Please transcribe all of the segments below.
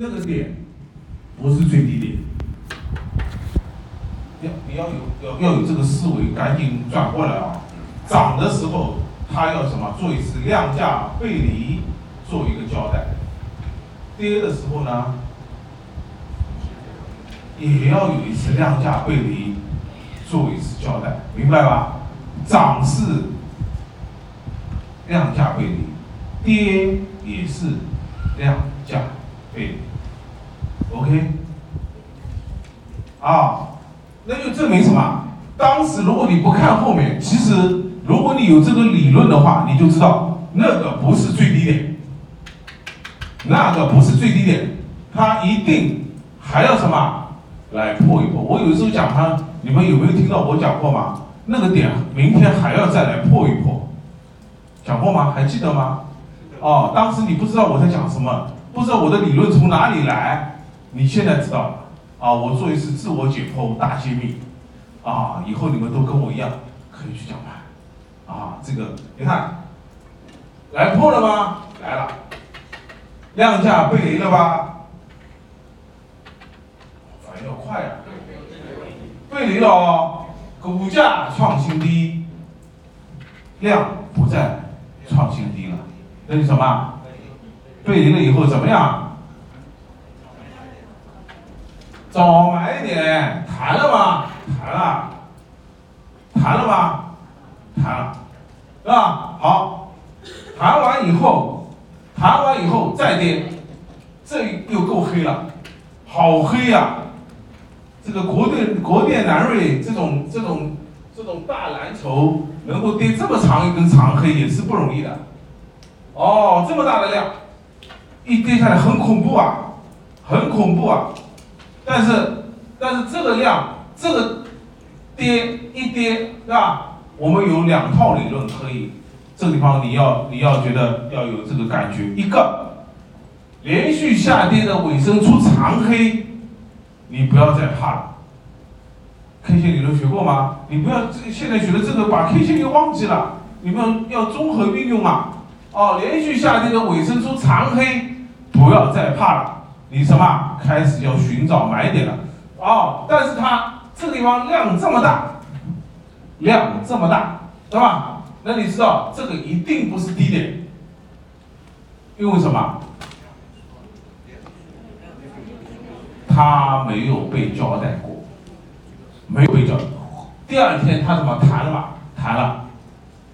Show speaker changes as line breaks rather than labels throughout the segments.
那个点不是最低点。要你要有要要有这个思维，赶紧转过来啊！涨的时候，它要什么？做一次量价背离，做一个交代。跌的时候呢，也要有一次量价背离，做一次交代，明白吧？涨是量价背离，跌也是量价。OK，啊。那就证明什么？当时如果你不看后面，其实如果你有这个理论的话，你就知道那个不是最低点，那个不是最低点，它一定还要什么来破一破。我有时候讲它，你们有没有听到我讲过吗？那个点明天还要再来破一破，讲过吗？还记得吗？哦，当时你不知道我在讲什么，不知道我的理论从哪里来，你现在知道了。啊，我做一次自我解剖大揭秘，啊，以后你们都跟我一样，可以去讲盘，啊，这个你看，来破了吗？来了，量价背离了吧？反应要快啊！背离了哦，股价创新低，量不再创新低了，那你什么？背离了以后怎么样？早买点，谈了吗？谈了，谈了吗？谈了，是吧？好，谈完以后，谈完以后再跌，这又够黑了，好黑呀！这个国电国电南瑞这种这种这种大蓝筹能够跌这么长一根长黑也是不容易的。哦，这么大的量，一跌下来很恐怖啊，很恐怖啊！但是，但是这个量，这个跌一跌，是吧？我们有两套理论可以，这个地方你要你要觉得要有这个感觉。一个，连续下跌的尾声出长黑，你不要再怕了。K 线理论学过吗？你不要这现在学的这个把 K 线给忘记了，你们要综合运用啊。哦，连续下跌的尾声出长黑，不要再怕了。你什么开始要寻找买点了？哦，但是它这个地方量这么大，量这么大，对吧？那你知道这个一定不是低点，因为什么？他没有被交代过，没有被交代。第二天他怎么弹了嘛？弹了，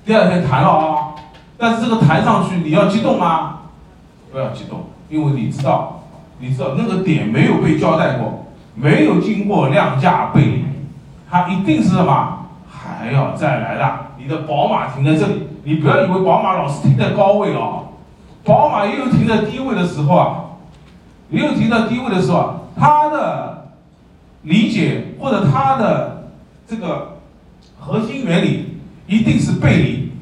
第二天弹了啊！但是这个弹上去你要激动吗？不要激动，因为你知道。你知道那个点没有被交代过，没有经过量价背离，它一定是什么还要再来的。你的宝马停在这里，你不要以为宝马老是停在高位哦，宝马也有停在低位的时候啊，也有停在低位的时候，它的理解或者它的这个核心原理一定是背离，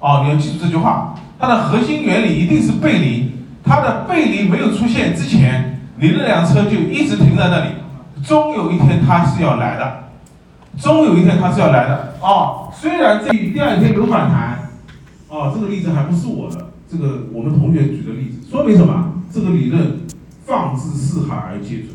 哦，你要记住这句话，它的核心原理一定是背离。它的背离没有出现之前，你那辆车就一直停在那里，终有一天它是要来的，终有一天它是要来的哦。虽然这第二天有反弹，哦，这个例子还不是我的，这个我们同学举的例子，说明什么？这个理论放之四海而皆准，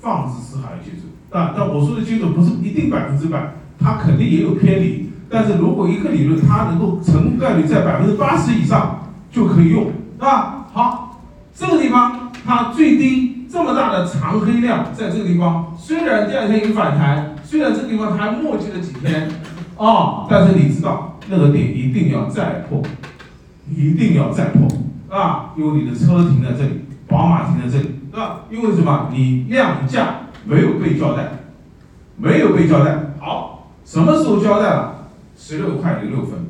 放之四海而皆准。但但我说的精准不是一定百分之百，它肯定也有偏离。但是如果一个理论它能够成功概率在百分之八十以上，就可以用，是吧？好，这个地方它最低这么大的长黑量，在这个地方，虽然第二天有反弹，虽然这个地方它磨叽了几天，啊，但是你知道那个点一定要再破，一定要再破，啊，因为你的车停在这里，宝马停在这里，是吧？因为什么？你量价没有被交代，没有被交代。好，什么时候交代了？十六块零六分。